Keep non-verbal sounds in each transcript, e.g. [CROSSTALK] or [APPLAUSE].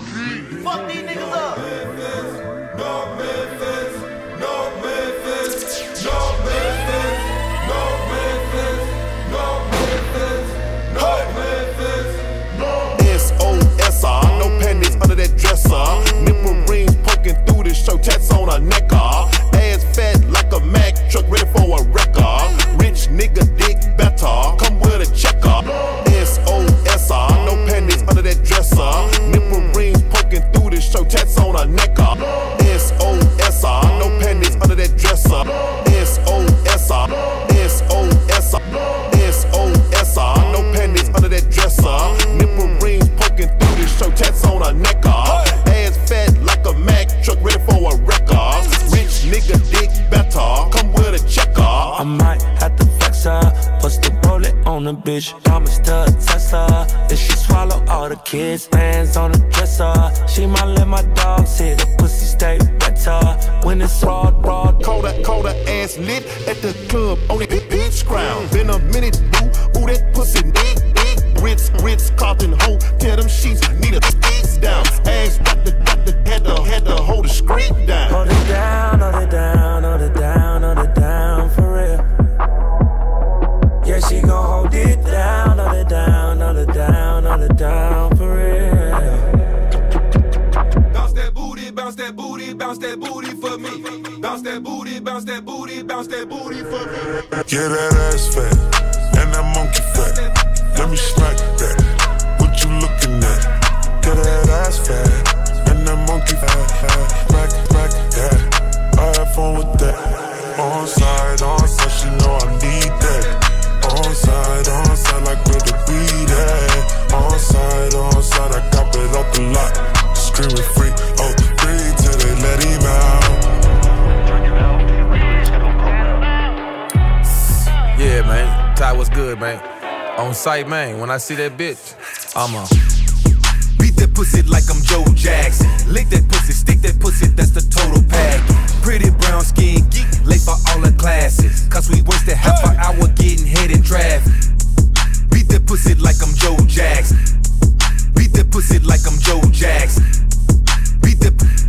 Fuck these niggas up. No panties under that dresser. Nipple rings poking through tats bitch. Promise to test her. If she swallow all the kids, hands on the dresser. She might let my dog sit. The pussy stay better. When it's raw, raw. Colder, colder ass lit at the club on the beach ground. Been a minute, bounce that booty, bounce that booty for me. Yeah, that ass fat and that monkey fat. Let me smack that. What you looking at? Get that ass fat and that monkey fat. Smack, smack that. I have fun with that. On side, on side, she know I need that. On side, on side, like where the weed at. On side, on side, I cop it off the lot. Screaming free, oh, Yeah, man. Ty, what's good, man? On site, man. When I see that bitch, I'm a. Beat that pussy like I'm Joe Jackson. Lick that pussy, stick that pussy, that's the total package. Pretty brown skin, geek, late for all the classes. Cause we wasted half an hour getting head in traffic. Beat that pussy like I'm Joe Jackson. Beat that pussy like I'm Joe Jackson. Beat that.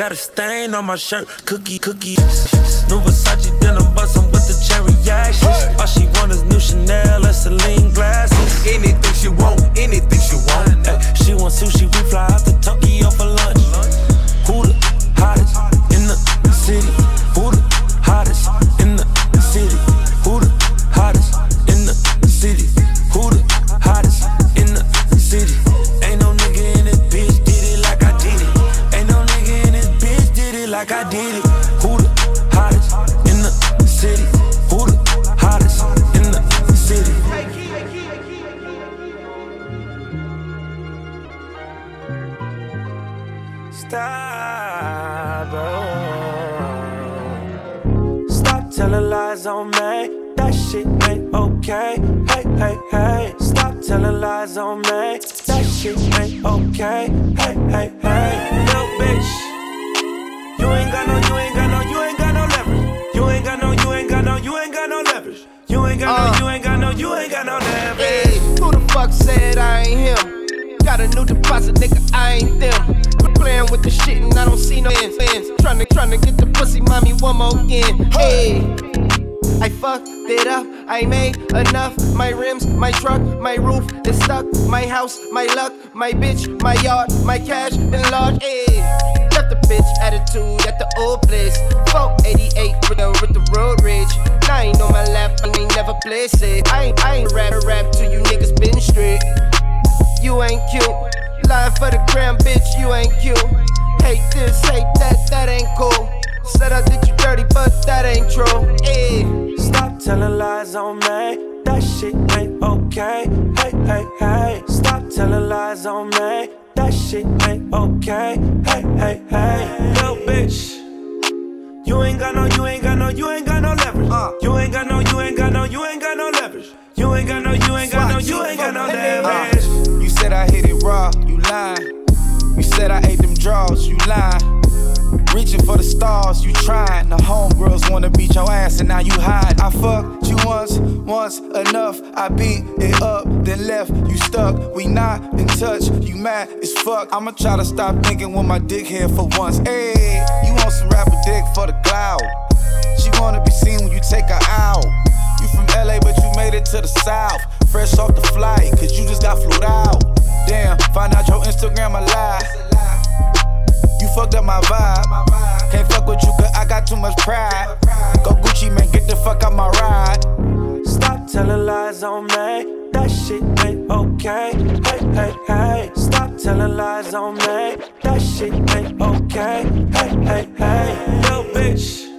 Got a stain on my shirt, cookie, cookie. New Versace denim bustin' with the cherry actions. All she want is new Chanel and Celine glasses. Anything she want, anything she want. Ay, she want sushi, we fly out to Tokyo for lunch. Who on me. That shit ain't okay. Hey, hey, hey. Stop telling lies on me. That shit ain't okay. Hey, hey, hey. Little bitch. You ain't got no, you ain't got no, you ain't got no leverage. Uh. You ain't got no, you ain't got no, you ain't got no leverage. You ain't got no, you ain't got no, you ain't got no leverage. Uh. You said I hit it raw, you lie. You said I ate them draws, you lie. Reaching for the stars, you trying. The homegirls wanna beat your ass and now you hide. I fucked you once, once enough. I beat it up, then left you stuck. We not in touch, you mad as fuck. I'ma try to stop thinking with my dick here for once. Hey, you want some rapper dick for the cloud. She wanna be seen when you take her out. You from LA, but you made it to the south. Fresh off the flight, cause you just got flew out. Damn, find out your Instagram a lie. Fucked up my vibe. Can't fuck with you cause I got too much pride. Go Gucci, man, get the fuck out my ride. Stop telling lies on me. That shit ain't okay. Hey, hey, hey. Stop telling lies on me. That shit ain't okay. Hey, hey, hey. Yo, bitch.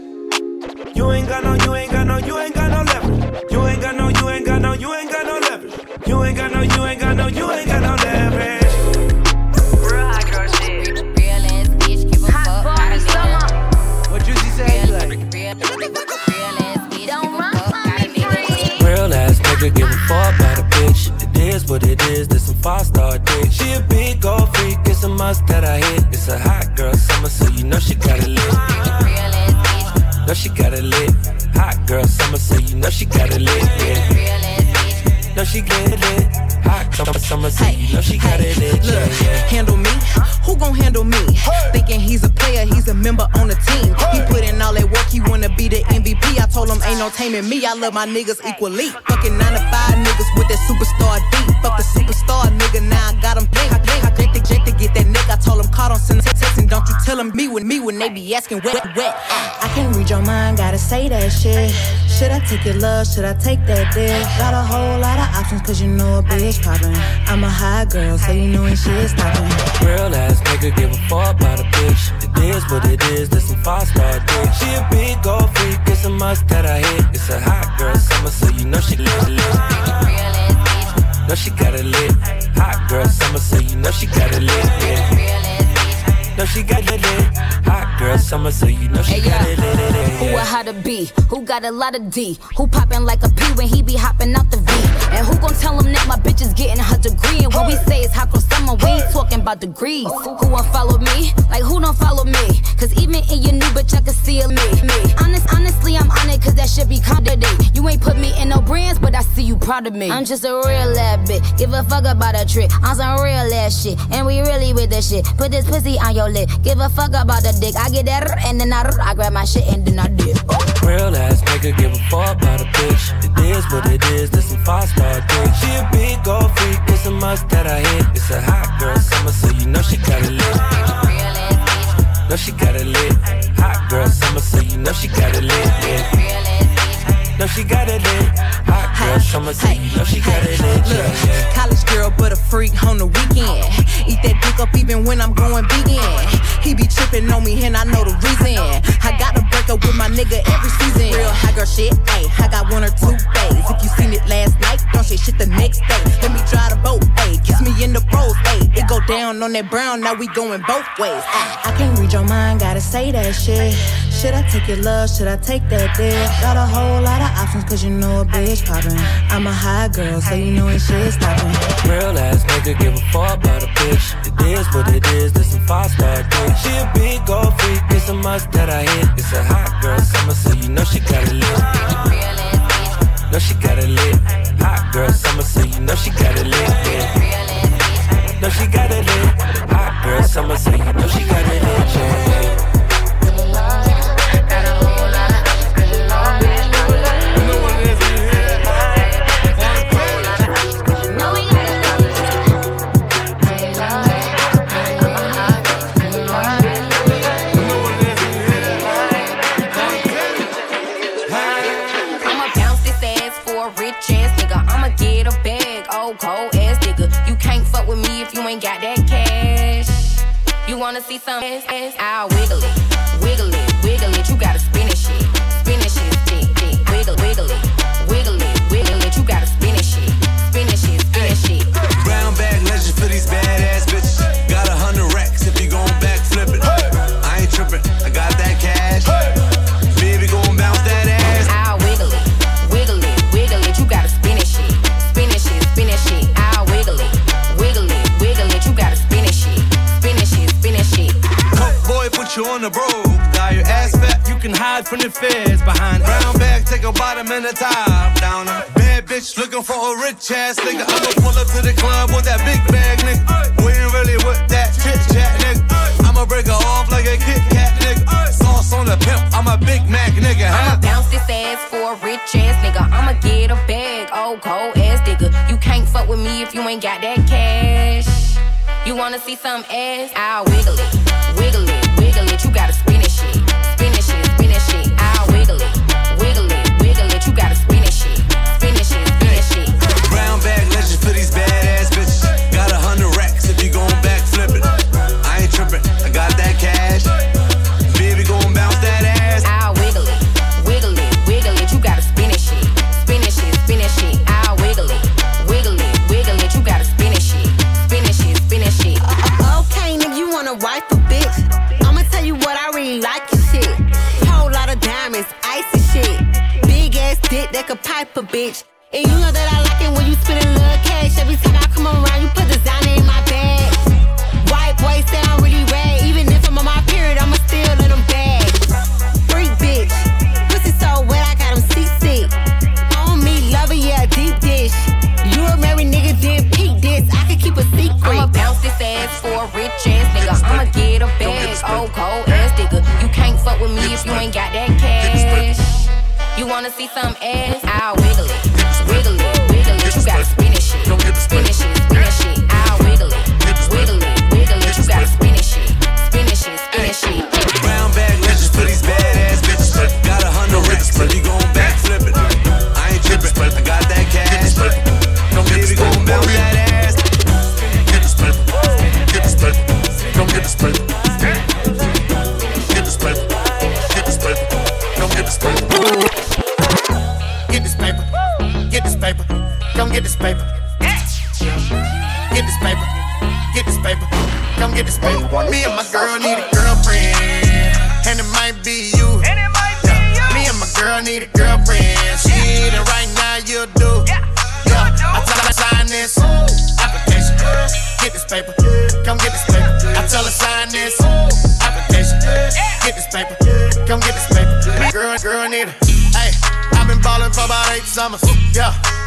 You ain't got no, you ain't got no, you ain't got no leverage. You ain't got no, you ain't got no, you ain't got no leverage. You ain't got no, you ain't got no, you ain't got no fuck about a bitch. It is what it is, this some five star dick. She a big gold freak, it's a must that I hit. It's a hot girl summer, so you know she got it lit. Know she got it lit. Hot girl summer, so you know she got it lit. Yeah. Know she get it lit. Hot summer, summer, so you know she got it lit. Look, yeah. handle me. Who gon' handle me? Thinking he's a player, he's a member on the team. He put in all that work, he wanna be the MVP. I told him ain't no taming me. I love my niggas equally. Fucking nine to five niggas with that superstar beat. Fuck the superstar nigga, now I got him. I think I take to get that nigga. I told him caught on send texting. Don't you tell him me with me when they be asking wet, wet. I can't read your mind, gotta say that shit. Should I take your love? Should I take that dick? Got a whole lot of options, cause you know a bitch poppin'. I'm a high girl, so you know when shit poppin'. Real ass nigga give a fuck about a bitch. It is what it is, this some five star dick. She a big gold freak, it's a must that I hit. It's a hot girl summer, so you know she lives lit, lit. Know she got it lit. Hot girl summer, so you know she got it lit. Yeah. Know she got it lit. Hot girl summer, so you know she Hey, got yeah. it lit. lit, lit, Who a yeah. how to be? Who got a lot of D? Who poppin' like a P when he be hopping out the V? And who gon' tell him that my bitch is getting her degree? And when we say is hot girl summer, we ain't talking about degrees. Who won't follow me? Like who don't follow me? Cause even in your new bitch, I can see a me. me. Honest, honestly, I'm on it cause that shit be condemnate. You ain't put me in no brands, but I see you proud of me. I'm just a real ass bitch. Give a fuck about a trick. I'm some real ass shit. And we really with the shit. Put this pussy on your lip. Give a fuck about the dick. I get that and then I, I grab my shit and then I dip. Real ass nigga give a fuck about a bitch. It is what it is, this some five star dick. She a big gold freak, it's a must that I hit. It's a hot girl summer, so you know she got it lit. Know she got it lit. Hot girl summer, so you know she got it lit. Yeah. Know she got it lit. Hot girl summer, so you know she got it lit. Look, Yeah, yeah. college girl, but a freak on the weekend. Eat that dick up even when I'm going vegan. He be tripping on me, and I know the reason. I gotta break up with my nigga every season. Real high girl shit, ayy. I got one or two days. If you seen it last night, don't say shit the next day. Let me drive the boat, ayy. Kiss me in the pros, ayy. It go down on that brown, now we going both ways. Ah, I can't read your mind, gotta say that shit. Should I take your love? Should I take that dick? Got a whole lot of options, cause you know a bitch poppin'. I'm a high girl, so you know when shit stoppin'. Real ass nigga give a fuck about a bitch. Is what it is, this some five star dick. She a big gold freak, it's a must that I hit. It's a hot girl summer, so you know she got it lit. Know she got it lit. Hot girl summer, so you know she got it lit. Yeah. Know she got it lit. Hot girl summer, so you know she got it lit. Yeah. Ass nigga. You can't fuck with me if you ain't got that cash. You wanna see some ass, ass? I'll wiggle it, wiggle it, wiggle it. You gotta spin it shit, spin it shit, dick, dick. Wiggle, wiggle it, wiggle it, from the feds behind brown bag, take a bottom and a top down. A bad bitch looking for a rich ass nigga. I'ma pull up to the club with that big bag, nigga. We ain't really with that chit chat, nigga. I'ma break her off like a Kit Kat, nigga. Sauce on the pimp, I'm a Big Mac, nigga. Huh? I'ma bounce this ass for a rich ass nigga. I'ma get a bag, oh cold ass nigga. You can't fuck with me if you ain't got that cash. You wanna see some ass? I'll wiggle it, wiggle it, wiggle it. You gotta spin it, shit, spin it, shit, spin it, shit. I'll wiggle it, wiggle it, wiggle it. You gotta spin it, shit, spin it, shit, spin it, shit. Brown bag legend for these badass pipe a bitch. And you know that I wanna see some ass? I'll wiggle it,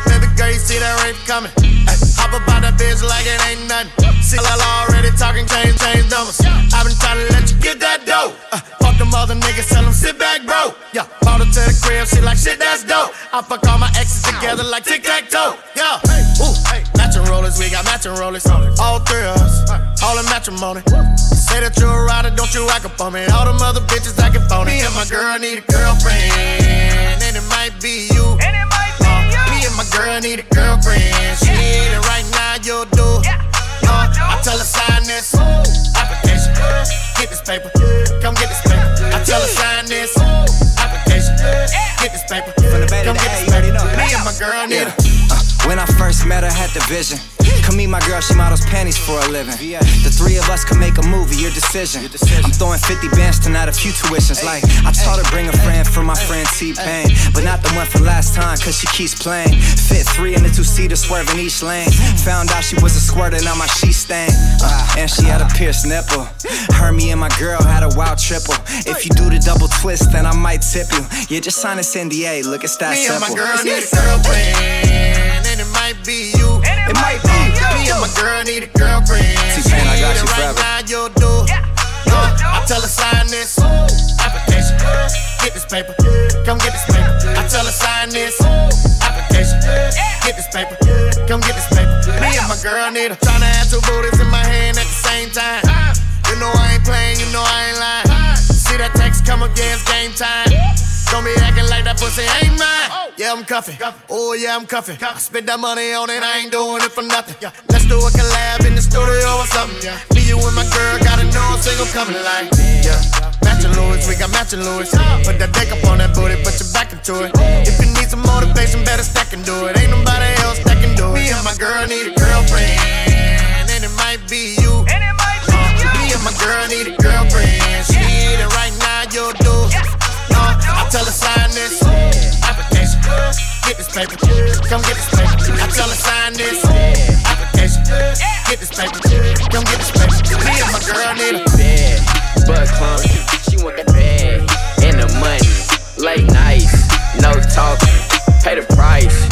Baby girl, you see that rape coming. Ay, hop up out that bitch like it ain't nothing. See, I already talking, change, change numbers. I've been trying to let you get that dough. Uh, fuck them other niggas, tell them sit back, bro. Yeah, brought her to the crib, she like shit, that's dope. I fuck all my exes together like tic tac toe. Yeah, ooh, matching rollers, we got matching rollers. All three of us, all in matrimony. Say that you a rider, don't you act up on me. All them other bitches acting phony. Me and my girl need a girlfriend, and it might be you. Girl need a girlfriend. She need it right now, you'll do. Uh, I tell her sign this application. Get this paper. Come get this paper. I tell her sign this application. Get this paper. Come get this paper. Me and my girl need it. When I first met her, had the vision. Come meet my girl, she models panties for a living. The three of us can make a movie, your decision. I'm throwing 50 bands tonight, a few tuitions. Like, I taught her bring a friend for my friend T-Pain. But not the one from last time, cause she keeps playing. Fit three in the two seater, swerving each lane. Found out she was a squirter, now my sheet stain. Uh, and she had a pierced nipple. Her, me, and my girl had a wild triple. If you do the double twist, then I might tip you. Yeah, just sign this NDA, look, it's that Me and my girl need a girlfriend, and it might be you. It might be. Me and my girl need a girlfriend. T-Pain, I got She you forever. Right now, you'll do. Uh, I tell her sign this application. Get this paper. Come get this paper. I tell her sign this application. Get this paper. Come get this paper. Me and my girl need a tryna have two booties in my hand at the same time. You know I ain't playing, you know I ain't lying. See that text come up, yeah, it's game time. Don't be acting like that pussy ain't mine. Yeah, I'm cuffing. Oh, yeah, I'm cuffing. I spent that money on it, I ain't doing it for nothing. Let's do a collab in the studio or something. Me, you, and my girl got a no single coming like. Yeah. Matching Louis, we got matching Louis. Put that deck up on that booty, put your back into it. If you need some motivation, better stack and do it. Ain't nobody else that can do it. Me and my girl need a girlfriend, and it might be you. Uh, me and my girl need a girlfriend. She need it right now, you'll do. Uh, I tell her sign this Get this paper, come get this paper. I tell her sign this application. Get this paper, come get this paper. Me and my girl need a bed, but clump. She want that bed and the money. Late nights, no talking. Pay the price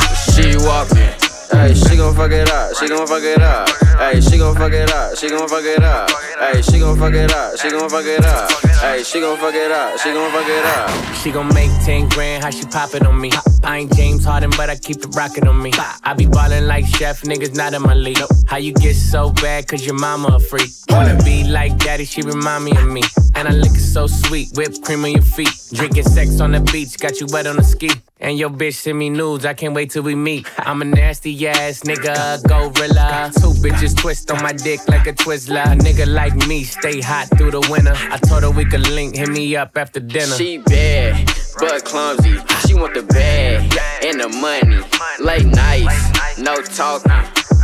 fuck it up, she gon' fuck it up. Hey, she gon' fuck it up, she gon' fuck it up. Hey, she gon' fuck it up, she gon' fuck it up. Hey, she gon' fuck it up, she gon' fuck it up. She gon' make 10 grand, how she pop it on me. I ain't James Harden, but I keep the rocket on me. I be ballin' like chef, niggas not in my league. How you get so bad, cause your mama a freak. Wanna be like daddy, she remind me of me. And I lick it so sweet, whipped cream on your feet. Drinking sex on the beach, got you wet on the ski. And your bitch send me nudes, I can't wait till we meet. I'm a nasty ass nigga, gorilla. Two bitches twist on my dick like a Twizzler. A nigga like me stay hot through the winter. I told her we could link, hit me up after dinner. She bad, but clumsy. She want the bag and the money. Late nights, no talking.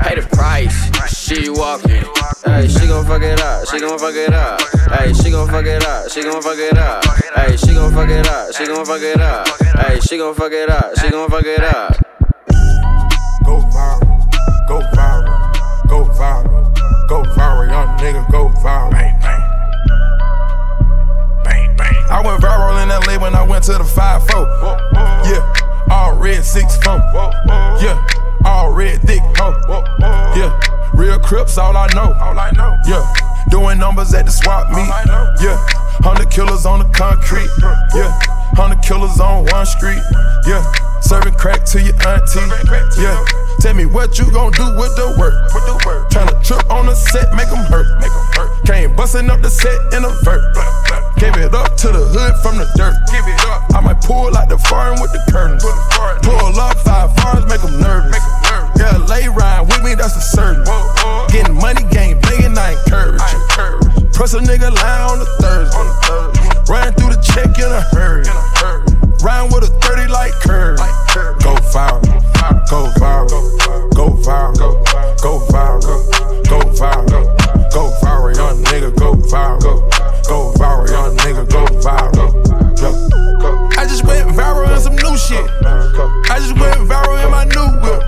Pay the price, she walking. Hey, she gon' fuck it up, she gon' fuck it up. Hey, she gon' fuck it up, she gon' fuck it up. Hey, she gon' fuck it up, she gon' fuck it up. Hey, she gon' fuck it up, she gon' fuck it up. Go viral, go viral, go viral, go viral, young nigga, go viral. Bang, bang. Bang, bang. I went viral in LA when I went to the 5 4. Yeah, all red 6 4. Yeah, all red thick hoe. Yeah, real crips, all I know. All I know. Yeah, doing numbers at the swap meet. Yeah, 100 killers on the concrete. Yeah, 100 killers on one street. Yeah, serving crack to your auntie. Yeah, tell me what you gon' do with the work. Tryna trip on the set, make them hurt. Came busting up the set in a vert. Gave it up to the hood from the dirt. Give it up. I might pull out the foreign with the curtains. Pull up five foreigns, make them nervous. Yeah, lay ride with me, that's a certain. Getting money, game big I encourage it. Press a nigga line on the Thursday. Ran through the check in a hurry. Round with a 30 like curve. Go viral, go viral, go viral, go viral, go viral, go viral, young nigga, go viral, go viral, young nigga, go viral. I just went viral in some new shit. I just went viral in my new whip.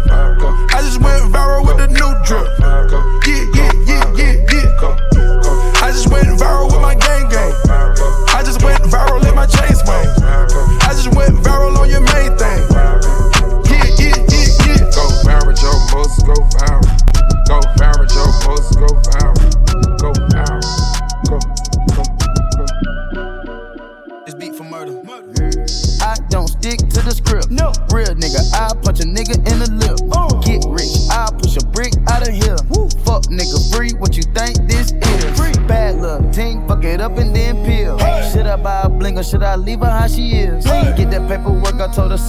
I just went viral with the new drip.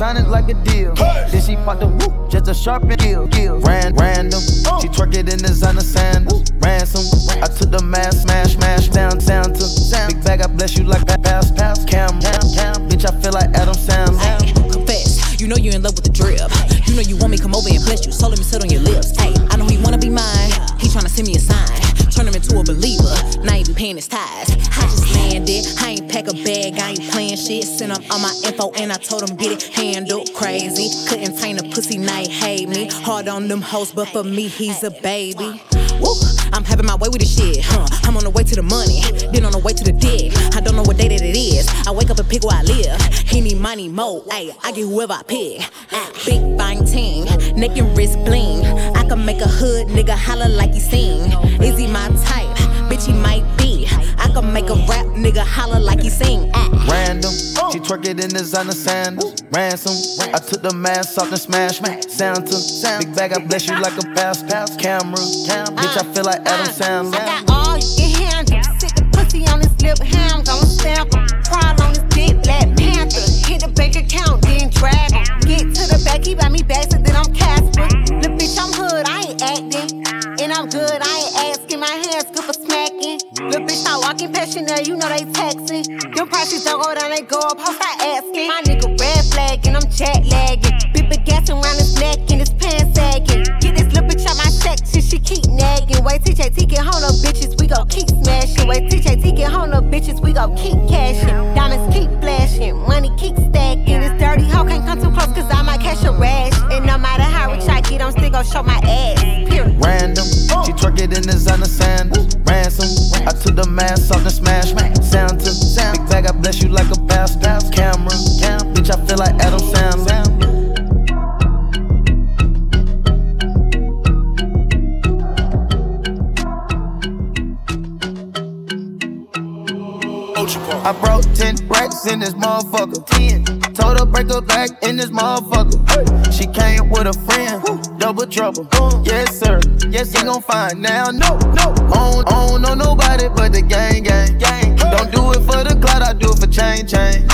It like a deal. Then she popped the whoop, just a sharpen gill. gill. Ran, random, she twerk it in designer sandals. Ransom, I took the mask, smash, smash, down, down to big bag. I bless you like that pass, pass, cam, cam, cam. Bitch, I feel like Adam Sandler. confess. You know you're in love with the drip. You know you want me come over and bless you. So let me sit on your lips. Hey, I know he wanna be mine. He tryna send me a sign. Turn him into a believer. Now he be paying his ties. I just landed. I ain't pack a bag. I ain't playing shit. Sent him all my info and I told him get it Hard on them hoes, but for me he's a baby. Woo, I'm having my way with this shit, huh? I'm on the way to the money, then on the way to the dick. I don't know what day that it is. I wake up and pick where I live. He need money more, ayy. I get whoever I pick. Ah, big fine ting, neck and wrist bling. I can make a hood nigga holler like he sing. Is he my type? Bitch, he might be. I can make a rap nigga holler like he sing. Ah. Random, she twerk it in designer sandals. Ransom, I took the mask off and smash. Sound to big bag, I bless you like a pass. Camera, bitch, I feel like Adam Sandler. I got all you can handle. Sit the pussy on his lip, ham gon' stamp him. Crawl on his dick, Black Panther. Hit the bank account, then drag him. Get to the back, he buy me bags, and then I'm Casper. Little bitch, I'm hood, I ain't acting. Chanel, you know they taxing. Them prices don't go down, they go up, ho, start asking. My nigga red flag, and I'm jet lagging. Big gas around his neck, and his pants sagging. Get this little bitch out my section, she keep nagging. Wait, TJT get home, up bitches, we gon' keep smashing. Wait, TJT get home, up bitches, we gon' keep cashing. Diamonds keep flashing, money keep stacking. This dirty hoe can't come too close, cause I might catch a rash. And no matter gon' show my ass. Period. Random, she twerk it in designer sandals. Ransom, I took the mask off and smash. Sound to sound big bag, I bless you like a pass. Camera, bitch, I feel like Adam I brought 10 racks in this motherfucker. 10. Told her break her back in this motherfucker. She came with a friend, double trouble. Yes, sir. Yes, he gon' find now. No, no. I don't, I don't know nobody but the gang, gang, gang. Don't do it for the clout, I do it for change, change.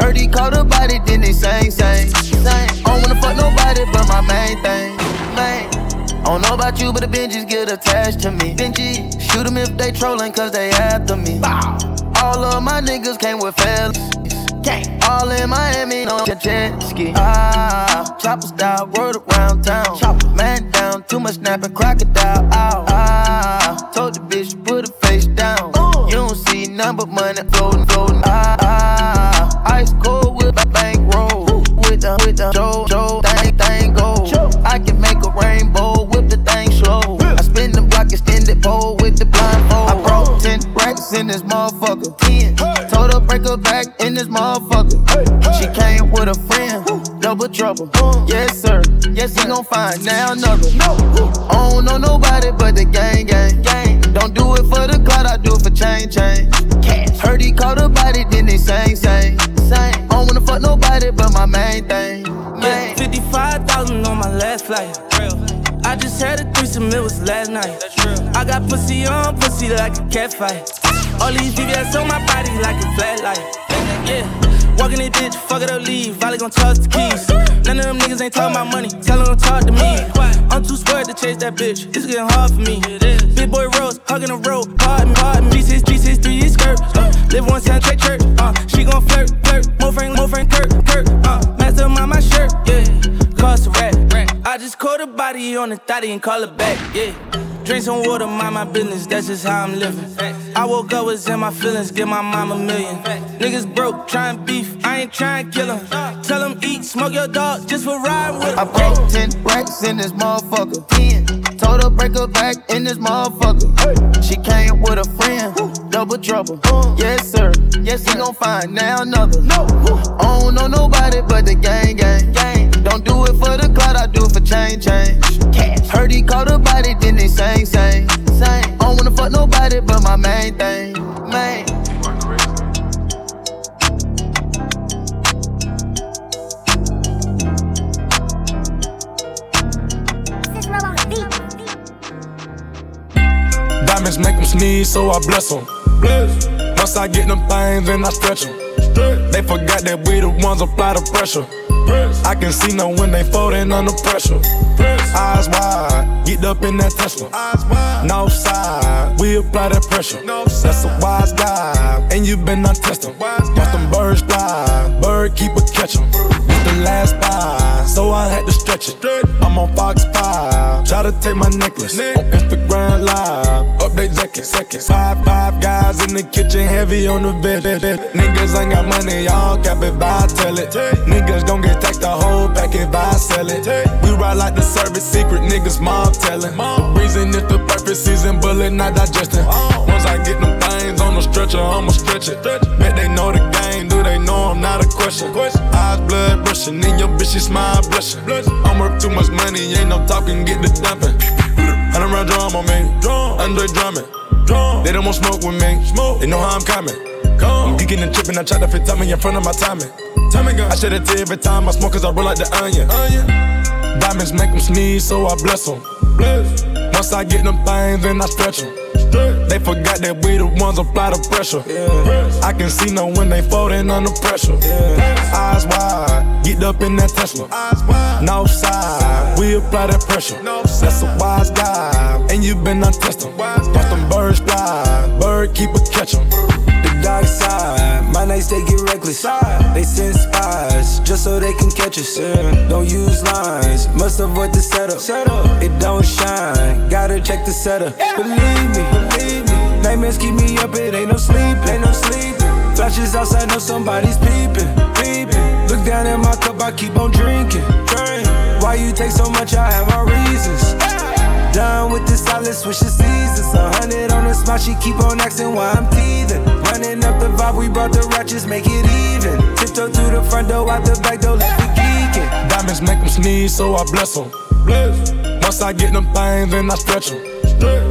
Heard he caught a body, then they sang, sang, sang. I don't wanna fuck nobody but my main thing, main. I don't know about you, but the Benjis get attached to me. Benji, shoot them if they trolling, cause they after me. All of my niggas came with fellas. All in Miami on jet, jet ski. Ah, chopper style, word around town. Chopper man down, too much snapping, crocodile. Ow. Ah, told the bitch put her face down. You don't see none but money floating, in this motherfucker. Told her break her back in this motherfucker. She came with a friend, double trouble. Yes sir, yes he gon' find now another. I don't know nobody but the gang gang gang. Don't do it for the clout, I do it for chain, chain. change. Heard he caught a body, then they sang sang sang. I don't wanna fuck nobody but my main thing. Yeah, 55,000 on my last flight. I just had a threesome, it was last night. I got pussy on pussy like a cat fight. All these VVS on my body like a flat light. Yeah, walking this bitch, fuck it up, leave. Valley gon' toss the keys. None of them niggas ain't talking about money, tell them to talk to me. I'm too scared to chase that bitch, it's getting hard for me. Big boy Rose, hugging the road, pardon, pardon me. G6, G6, 3 skirt. Uh, live one time, check church. Uh, she gon' flirt, flirt. More friend, more friend, Kurt, Kurt. Uh, master on my shirt, yeah. Cost a rat. I just caught a body on the thotty and call it back, yeah. Drink some water, mind my business, that's just how I'm living. I woke up, was in my feelings, give my mom a million. Niggas broke, trying beef, I ain't trying kill him. Tell him eat, smoke your dog, just for riding with him. I broke 10 racks in this motherfucker. 10. Told her break her back in this motherfucker. She came with a friend, double trouble. Yes, sir. Yes, he gon' find now another. No. I don't know nobody but the gang, gang, gang. Don't do it for the clout, I do it for change, change. Heard he caught a body, then they sang, sang, sang. I don't wanna fuck nobody but my main thing, main. Diamonds make them sneeze, so I bless them. Once I get them things, then I stretch them. They forgot that we the ones apply the pressure. I can see no when they folding under pressure. Eyes wide, get up in that Tesla. North side, we apply that pressure. That's a wise guy, and you been untested. Watch them birds fly, bird keep a catch 'em. Last buy, so I had to stretch it. I'm on Fox 5, try to take my necklace. On Instagram Live, update second, second. Five, five guys in the kitchen, heavy on the bed. Niggas ain't got money, y'all cap it, by tell it. Niggas gon' get taxed the whole pack if I sell it. We ride like the service secret, niggas mom telling. The reason is the perfect season, bullet not digesting. Once I get them things on the stretcher, I'ma stretch it. Bet they know the game, do they know I'm not a question? Eyes blood rushing, in your bitch, she smile blushing. I'm worth too much money, ain't no talking, get the dumping. Hundred round drum on me, Andre Drummond. They don't want smoke with me, they know how I'm coming. I'm geeking and tripping, I try to fit time in front of my timing. I shed a tear every time I smoke cause I roll like the onion. Diamonds make them sneeze, so I bless them. Once I get them things, then I stretch them. They forgot that we the ones apply the pressure. I can see no when they folding under pressure. Eyes wide, get up in that Tesla. North side, we apply that pressure. That's a wise guy, and you been untested. Watch them birds fly, bird keep a catch 'em. The dark side, my nights they get reckless. They send spies just so they can catch us. Don't use lines, must avoid the setup. It don't shine, gotta check the setup. Believe me, believe me. Nightmares keep me up, it ain't no sleeping, ain't no sleeping. Flashes outside, know somebody's peeping, peeping. Look down at my cup, I keep on drinking. Drink. Why you take so much? I have my reasons. Done with the solid, switch the seasons. A hundred on the spot, she keep on asking why I'm teething. Running up the vibe, we brought the ratchets, make it even. Tiptoe through the front door, out the back door, left it geeking. Diamonds make them sneeze, so I bless them. Once I get them things, then I stretch them.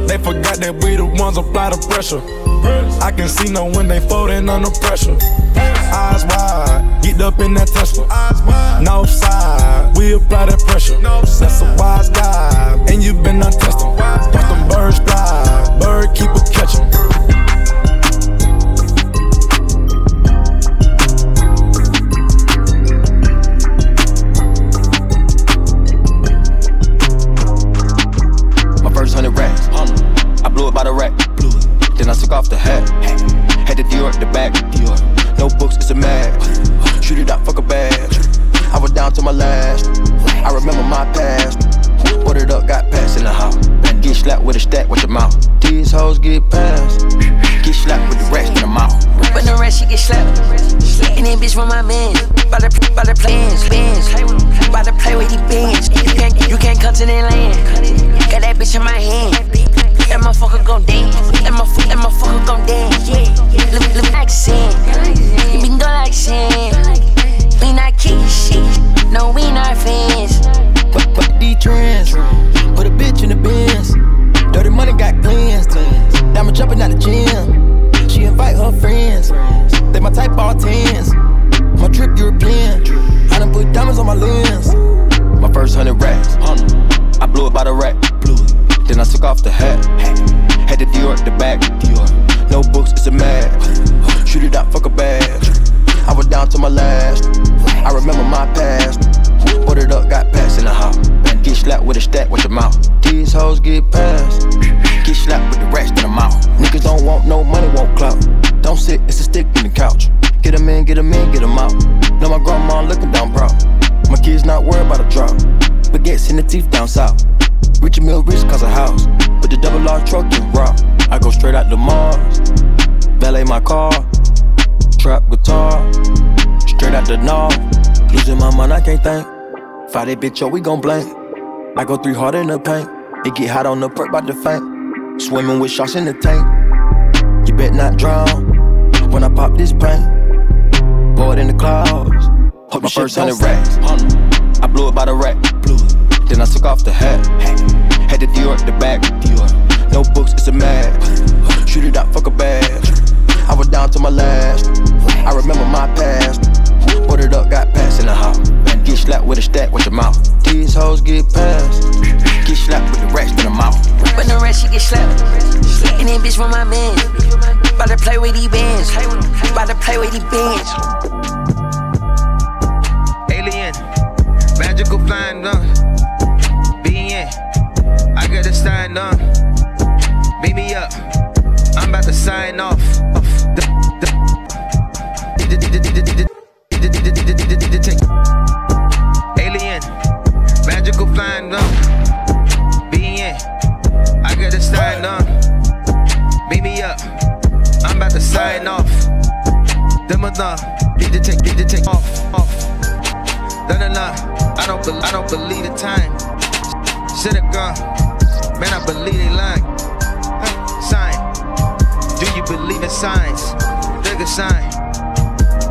They forgot that we the ones apply the pressure. I can see no when they folding under pressure. Eyes wide, get up in that Tesla. North side, we apply that pressure. That's a wise guy, and you been untested. In, get 'em in, get 'em out. Know my grandma looking down proud. My kids not worried about a drop. Baguettes in the teeth down south. Rich and Mill rich cause a house. Put the double R truck in rock. I go straight out to Mars. Valet my car. Trap guitar. Straight out the north. Losing my mind, I can't think. Fight that bitch yo, we gon' blank. I go three hard in the paint. It get hot on the perk by the faint. Swimming with sharks in the tank. You bet not drown when I pop this paint. Pour it in the clouds. Hope my first hundred racks. I blew it by the rack. Then I took off the hat. Had the Dior at the back. No books, it's a mag. Shoot it out, fuck a badge. I was down to my last. I remember my past. Ordered up, got passed in the house. Get slapped with a stack with your mouth. These hoes get passed. Get slapped with the rest in the mouth. When the rest, she get slapped. And then bitch from my man. By to play with these bands. By to play with these bands. Magical flying done. Uh. Being, I got to sign uh. on. Beat me up, I'm about to sign off. The- the- Alien, magical flying uh. done. Being, I got to sign on. Beat me up, I'm about to sign off. Them done. Need to take, need to take off, off. Nah, nah. I don't, be- I don't believe the time. Shit a gun. Man, I believe they lying. Huh, Sign. Do you believe in signs? Nigga sign.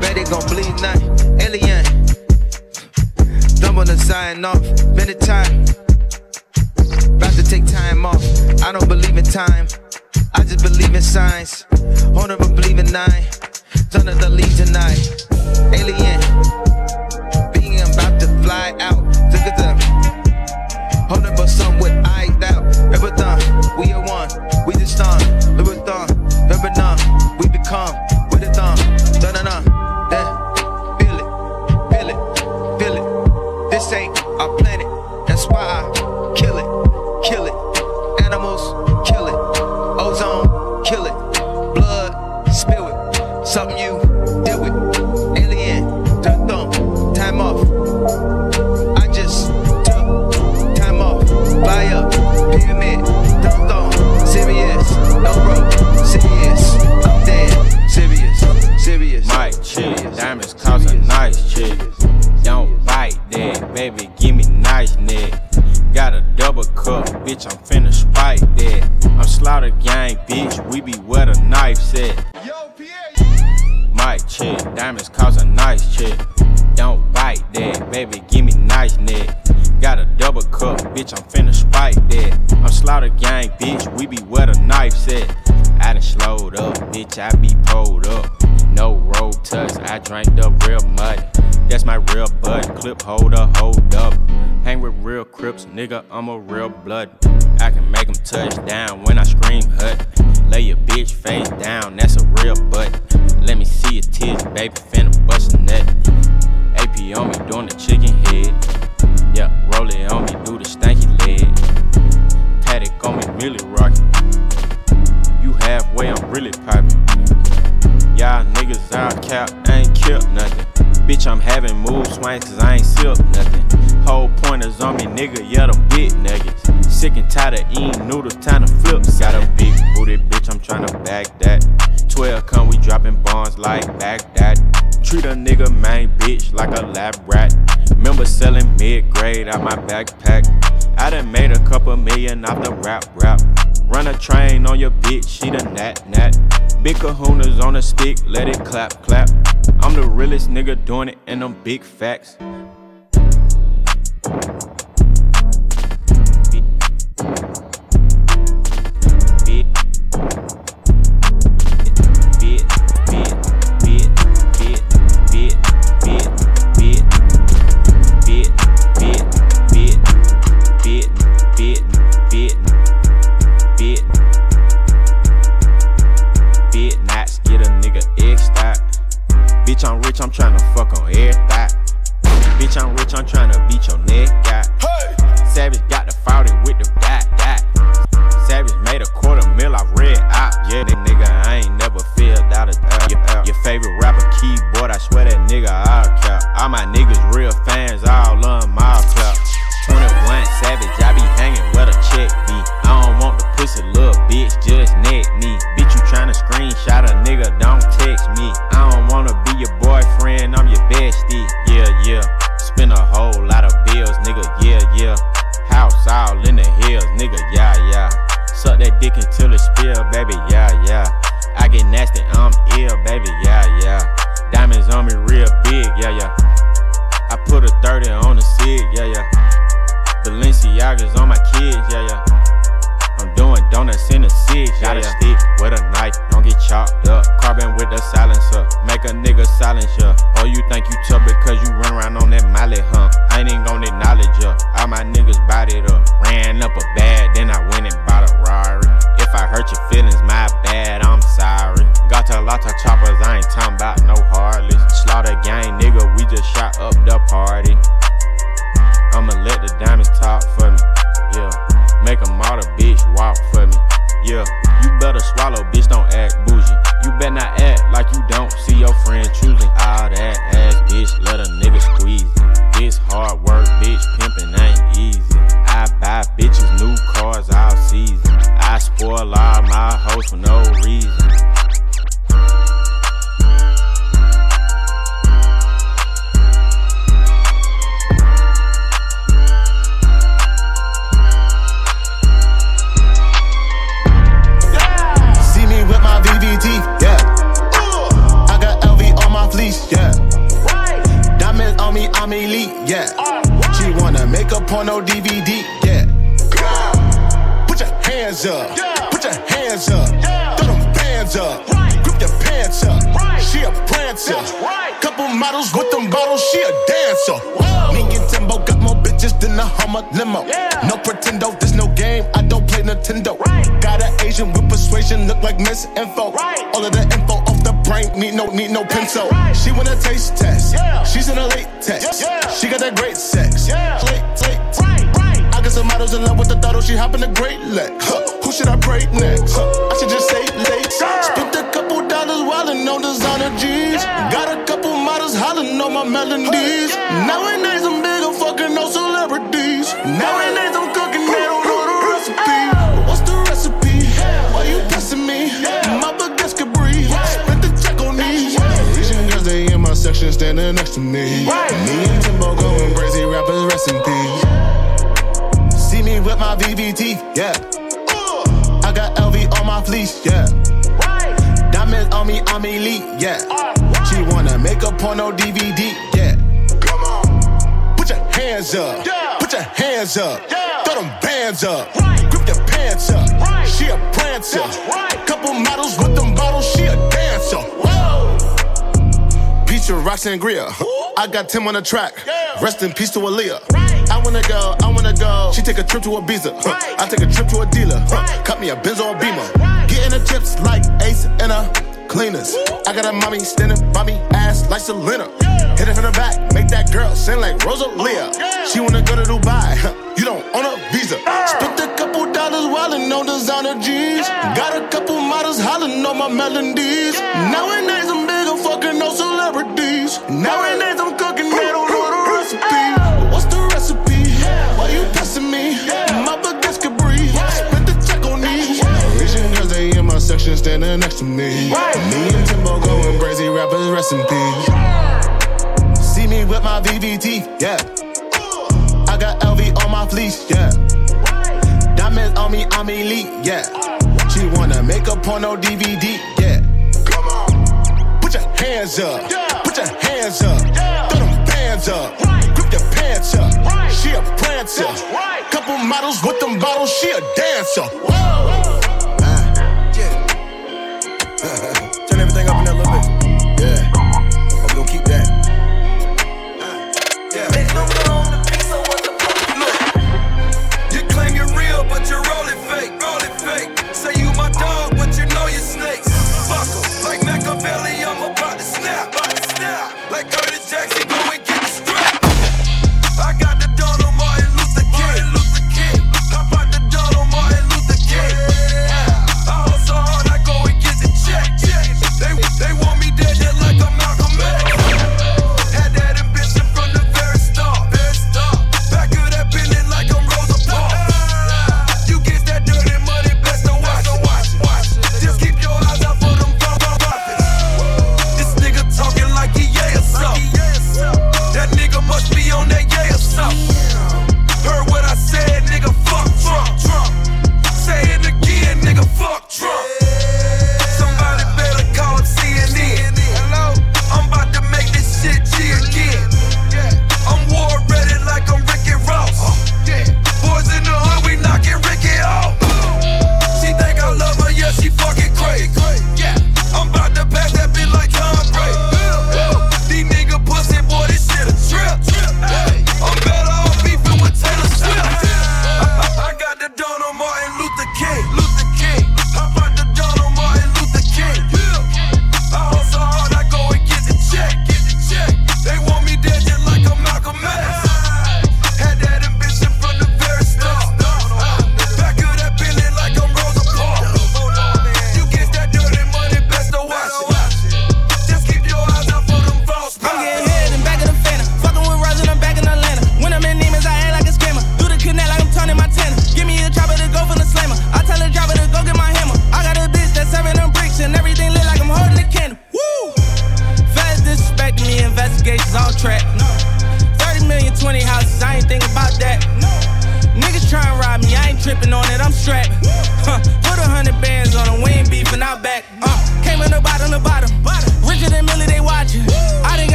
Bet they gon' believe nothing. Alien. Don't wanna sign off. A time. About to take time off. I don't believe in time. I just believe in signs. Up, believe in nine. Turn to the lead tonight. Alien. Bitch, I be pulled up. No road touch, I drank the real mud. That's my real bud, clip holder, hold up. Hang with real crips, nigga, I'm a real blood. I can make them touch down when I scream hut. Lay your bitch face down, that's a real butt. Let me see your titties, baby, finna bust a nut. AP on me, doing the chicken head. Yeah, roll it on me, do the stanky leg. Patek on me, really rockin'. Halfway, I'm really poppin'. Y'all niggas out cap, ain't killed nothing. Bitch, I'm having mood swings cause I ain't silk nothing. Whole pointers on me, nigga, yeah, them big nuggets. Sick and tired of eating noodles, time to flip. Got a big booty bitch, I'm tryna back that. 12 come, we dropping bombs like Baghdad. Treat a nigga main bitch like a lab rat. Remember selling mid grade out my backpack. I done made a couple million off the rap rap. Run a train on your bitch, she the nat nat. Big kahunas on a stick, let it clap clap. I'm the realest nigga doing it in them big facts. Bitch, I'm rich, I'm tryna fuck on every thigh. Bitch, I'm rich, I'm tryna beat your neck out. Hey! Savage got hoes for no reason. A limo. No pretendo, this no game, I don't play Nintendo. Got an Asian with persuasion, look like Miss Info. All of the info off the brain, need no, need no pencil. She wanna taste test, she's in a late latex. She got that great sex, late, late. I got some models in love with the throttle, she hop in the great leg. Huh, Who should I pray next? Huh, I should just say late. Spent a couple dollars wildin' on designer G's. Got a couple models hollering on my melodies. Nowadays I'm bigger my VVT, yeah. I got LV on my fleece, yeah. Right. Diamonds on me, I'm elite, yeah. She wanna make a porno DVD, yeah. Come on. Put your hands up, put your hands up, throw them bands up, grip your pants up. She a prancer, right. couple models with them bottles, she a dancer. Whoa. Pizza, rocks, and grill. I got Tim on the track. Rest in peace to Aaliyah. I wanna go, I wanna go. She take a trip to Ibiza, huh. Right. I take a trip to a dealer, huh. Right. Cut me a Benz or a Beamer. Right. Getting the chips like Ace and a cleaners. Woo. I got a mommy standing by me, ass like Selena. Yeah. Hit it from the back, make that girl sing like Rosalia. Oh, yeah. She wanna go to Dubai, huh. you don't own a visa. Uh. Spent a couple dollars wildin' on designer jeans. Yeah. Got a couple models hollering on my melodies. Nowadays I'm big, I'm fucking no celebrities. Nowadays I'm standing next to me. Me and Timbo going crazy, rappers rest in peace. See me with my VVT, yeah. I got LV on my fleece, yeah. Diamonds on me, I'm elite, yeah. She wanna make a porno DVD, yeah. Come on. Put your hands up, put your hands up, throw them bands up. Right your pants up. Right. She a prancer. Right. Couple models with them bottles, she a dancer. Whoa. Whoa. Yeah. [LAUGHS]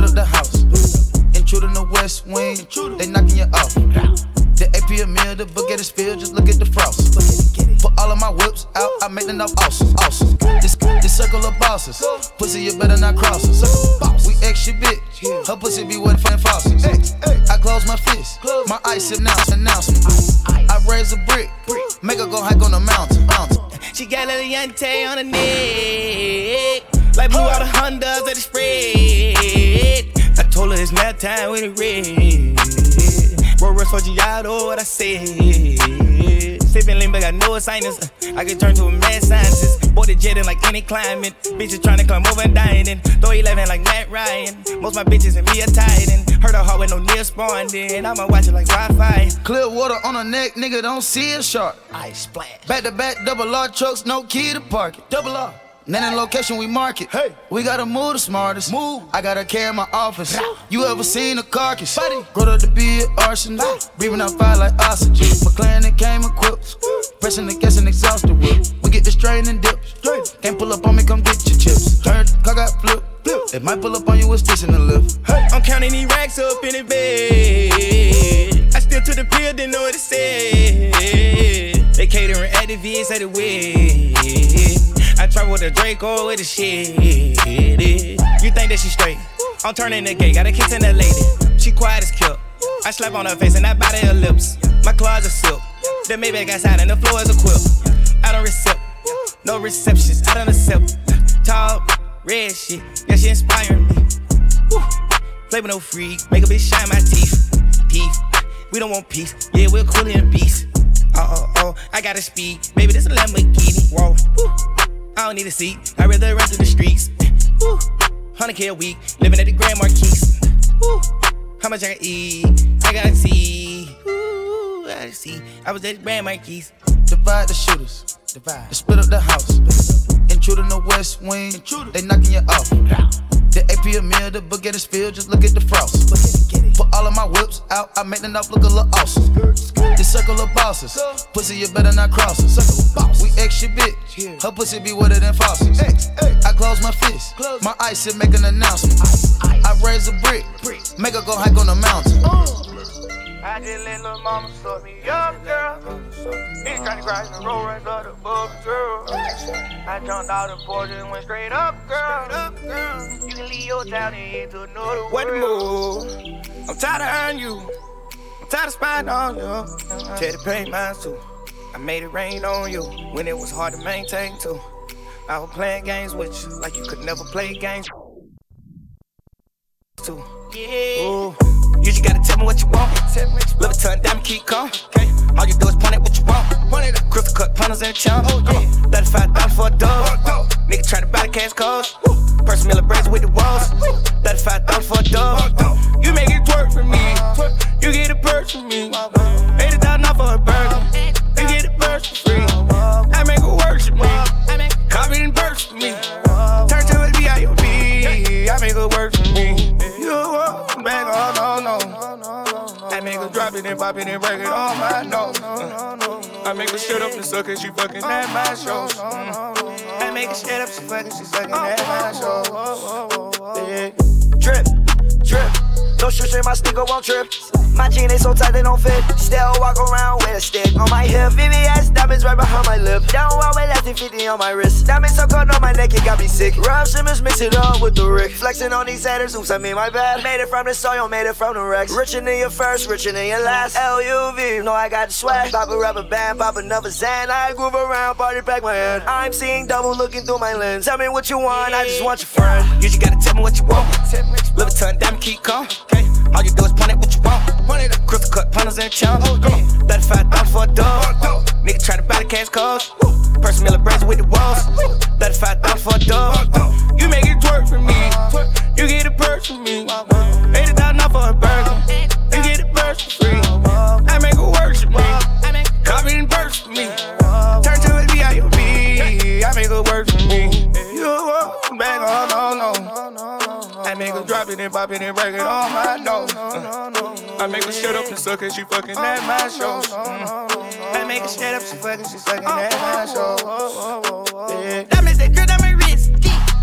split up the house. Intruder in the West Wing, they knocking you off. The AP a meal, the book at a spill, just look at the frost. Put all of my whips out, I make them up awesome, awesome. This, this circle of bosses, pussy you better not cross us. We extra bitch, her pussy be wet fan faucets. I close my fist, my ice announce, me. I raise a brick, make her go hike on the mountain. She got a on her neck. Like blew out of Hondas at the spread. I told her it's nap time when it red. Roll rest for Giotto, what I said. Sipping lean, but I know it's sinus. I can turn to a mad scientist. Boy, the jetting like any climate. Bitches trying to climb over and dying. Throw 11 like Matt Ryan. Most my bitches and me are tied. And hurt her heart with no near spawn. Then I'ma watch it like Wi Fi. Clear water on her neck, nigga, don't see a shark. Ice splash. Back to back, double R trucks, no key to park it. Double R. Then in location we market. Hey, we gotta move the smartest. Move. I gotta carry my office. You ever seen a carcass? Buddy. Grow up to be an arson. Breathing out fire like oxygen. McLaren that came equipped. Pressing the gas and exhausted whip. We get the strain and dip. Can't pull up on me, come get your chips. Turn, car got flip. It might pull up on you with sticks in the lift. Hey. I'm counting these racks up in the bed. I still to the pill, didn't know what it said. They catering at the VS at the way. I travel with a Draco with a shit. You think that she straight? I'm turning the gate, got a kiss in that lady. She quiet as kill. I slap on her face and I bite her lips. My claws are silk. The Maybach outside and the floor is a quilt. I don't accept, no receptions. I don't accept. Tall, red shit, yeah, she inspiring me. Play with no freak, make a bitch shine my teeth. Teeth, we don't want peace. Yeah, we're cool in beast. Oh, uh, oh, uh, oh, uh, I gotta speed. Baby, this a Lamborghini. Whoa, Woo. I don't need a seat. I rather run through the streets. Woo. 100k a week, living at the Grand Marquis. Woo. How much I can eat? I gotta see. Ooh, I gotta see. I was at the Grand Marquis. Divide the shooters. Divide. Split up the house. Intruder in the west wing. Intruder. They knocking you off. The AP a meal, the book get a spill, just look at the frost. Put all of my whips out, I make the up look a little awesome. The circle of bosses, pussy you better not cross us. We extra bitch, her pussy be wetter than faucets. I close my fist, my ice and make an announcement. I raise a brick, make her go hike on the mountain. I just let little mama suck me up, girl. Bitch trying to grind the road, runs up the bug, girl. I jumped out the porch and went straight up, girl. Up, girl. You can leave your town and head to another what world. What move? I'm tired of earning you. I'm tired of spying on you. Teddy paint mine too. I made it rain on you when it was hard to maintain too. I was playing games with you like you could never play games. Too. Yeah. Ooh. You just gotta tell me what you want. Live a ton, diamond keep calm. Okay. All you do is point at what you want. Point at crystal cut punters and chump. Oh, yeah. Uh, 35,000 for a dog. Nigga trying to buy the cash calls. Person Miller braids with the walls. 35,000 for a dog. Uh, you make it twerk for me. You get a purse for me. 80,000 off for a burger. And and break it on my nose. I make her shut up and suck it, she fucking at my shows. I make her shut up, she fucking, she sucking at my shows. Drip. No shoes in my sneaker won't trip. My jeans ain't so tight they don't fit. Still walk around with a stick on my hip. VVS diamonds right behind my lip. Down walk with than 50 on my wrist. Diamonds so cold on my neck, it got me sick. Raf Simons mix it up with the Rick. Flexing on these haters, oops, I mean my bad. Made it from the soil, made it from the Rex. Richer than your first, richer than your last. LUV, know I got the swag. Pop a rubber band, pop another Zan. I groove around, party back my head. I'm seeing double looking through my lens. Tell me what you want, I just want your friend. You just gotta tell me what you want. Live a ton, diamond keep calm. All you do is point at what you want. Point at crystal cut punters and chump. Oh, yeah. 35,000 for a dog. Nigga try to buy the cash calls. Person Miller braids with the walls. 35,000 for a dog. You make it twerk for me. You get a purse for me. 80,000 off for a burger. You get a purse for free. I make it worship me. Copy and burst for me. Make her drop it and pop it and break it on my nose. I make her shut up and suck it, she fucking at my shows. Mm. I make her shut up, she fucking, she sucking at my shows. Yeah. Diamonds that drip down my wrist.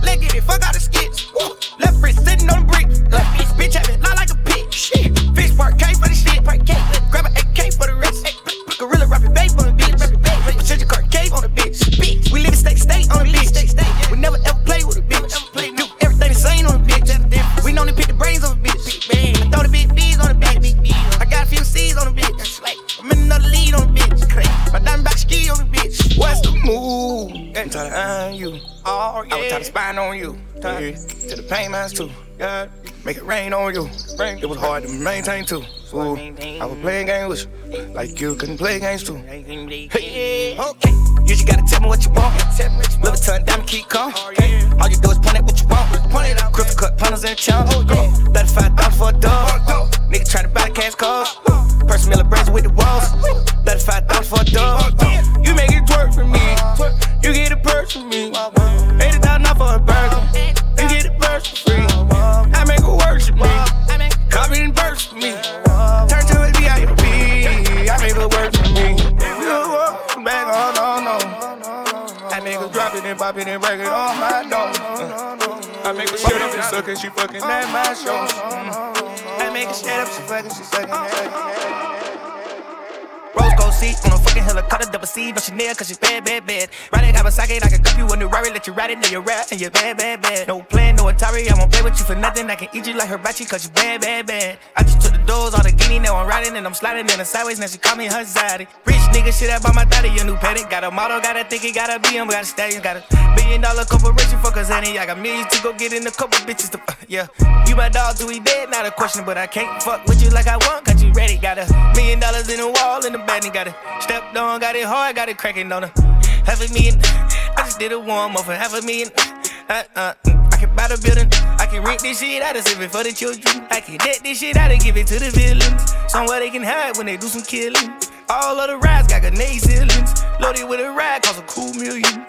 Leg it, fuck out the skits. Left wrist sitting on the brick. Left bitch, bitch have it, not like a pig. Fish park K for the shit. Grab an AK for the wrist. Was tired of spying on you. Yeah. To the pain mines too. Yeah. Make it rain on you. It was hard to maintain too. So I was playing games with you. Like you couldn't play games too. Hey. Okay. You just gotta tell me what you want. Love a ton, diamond keep calm. Oh, all you do is point at what you want. Point it out. Crystal cut punters and chunk. Oh, Better five thousand for a dog. Nigga tryna buy the cash cars. Uh, uh. Person Miller brazen with the walls. Uh, Better five thousand for a dog. You make it twerk for me. You get a purse for me. Pop it and break it on my door. I make her shut up and suck and she fucking at my shows. I make her shut up, she fucking, she sucking at Rose gold seat on a fucking helicopter, double C, no Chanel, cause she bad, bad, bad. Ride it, Kawasaki, I can cup you a new Rari, let you ride it, now you're rap, and you're bad, bad, bad. No plan, no Atari, I won't play with you for nothing. I can eat you like hibachi, cause you bad, bad, bad. I just took the doors, all the guinea, now I'm riding, and I'm sliding in the sideways, now she call me her zaddy. Rich nigga, shit up on my daddy, your new petty. Got a model, gotta think he gotta be him, got a stallion, got a billion dollar corporation for cause any. I got millions to go get in a couple bitches to, uh, yeah. You my dog, do we dead? Not a question, but I can't fuck with you like I want, cause you ready. Got a million dollars in the wall, in the bed, and got it stepped on, got it hard, got it cracking on her. Half a million, I just did a warm up for half a million. Uh, uh, I can buy the building, I can rent this shit out and save it for the children. I can debt this shit out and give it to the villains. Somewhere they can hide when they do some killing. All of the rides got grenade ceilings. Loaded with a ride, cost a cool million.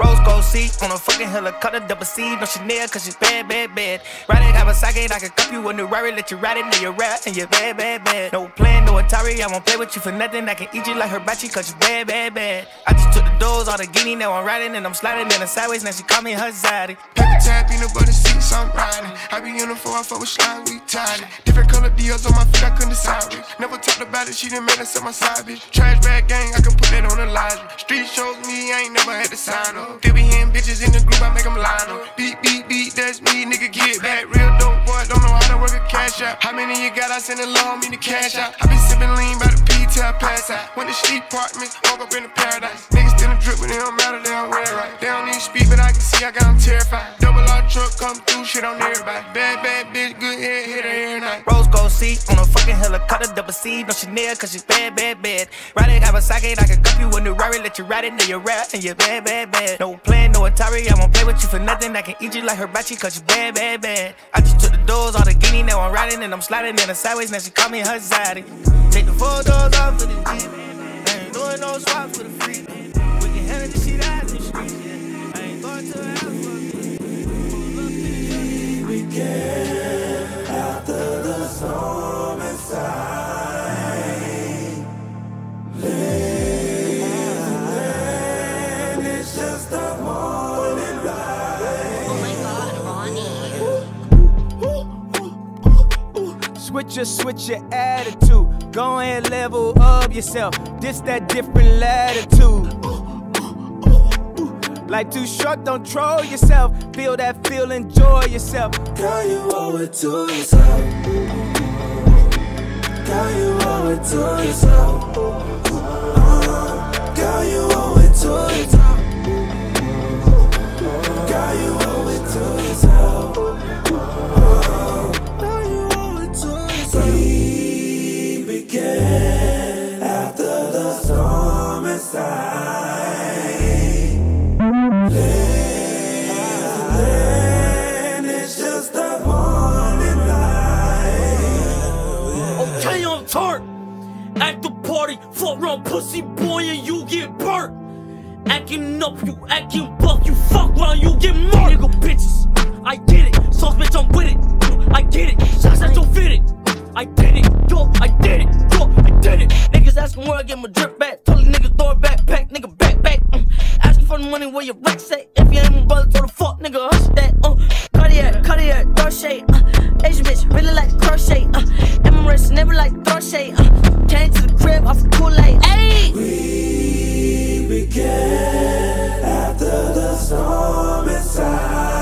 Rose gold seat on a fucking helicopter, double C, no Chanel, cause she's bad, bad, bad. Ride it, Kawasaki, I can cup you a new Rari, let you ride it, now you're rap, and you're bad, bad, bad. No plan, no Atari, I won't play with you for nothing, I can eat you like hibachi, cause you're bad, bad, bad. I just took the doors, all the guinea, now I'm riding, and I'm sliding in the sideways, now she call me her zaddy. Paper tap, peanut butter seats, I'm riding. I be in the four, I fuck with slime, we tied it. Different color deals on my feet, I couldn't decide it. Never talked about it, she done made us on my side, bitch. Trash bag gang, I can put that on the line. Street shows me, I ain't never had to sign up. They be hearing bitches in the group, I make them line up. Beat, beat, beat, that's me, nigga, get back. Real dope boy, don't know how to work a cash out. How many you got? I send a loan, me the cash out. I been sipping lean by the P till I pass out. Went to sleep apartment, woke up in the paradise. Niggas still a drip, but it don't matter, they don't wear it right. They don't need speed, but I can see I got them terrified. Double R truck come through, shit on everybody. Bad, bad bitch, good head, hit her every night. Seat on a fucking helicopter, double C, no Chanel, cause she's bad, bad, bad. Ride it, Kawasaki, I can cup you a new Rari, let you ride it, now you're rap, and you're bad, bad, bad. No plan, no Atari, I won't play with you for nothing. I can eat you like hibachi, cause you bad, bad, bad. I just took the doors, all the guinea, now I'm riding, and I'm sliding in the sideways, now she call me her zaddy. Take the four doors off for the deep, ain't doing no swaps for the free. We can handle this shit out in the streets. I ain't going to a house We get God, Switch your, attitude. Go ahead, level up yourself. This that different latitude. Like too short, don't troll yourself. Feel that feel, enjoy yourself. Girl, you owe it to yourself. Girl, you owe it to yourself. Girl, you owe it to yourself. Girl, you owe it to yourself. Okay on tart at the party, fuck pussy boy and you get burnt. Acting up, you acting you fuck you get bitches, I get it. Sauce bitch, I'm with it. I get it. Shots that don't fit it. I did it, yo, I did it, yo, I did it. Niggas asking where I get my drip back throw it back, pack, nigga, back, back. Mm. Asking for the money where your racks say If you ain't my brother, throw the fuck, nigga, hush that. Uh. Cardiac, cardiac, throw shade. Uh. Asian bitch, really like crochet. Uh. Emirates, never like throw. Uh. Came to the crib off of Kool-Aid. We began after the storm inside.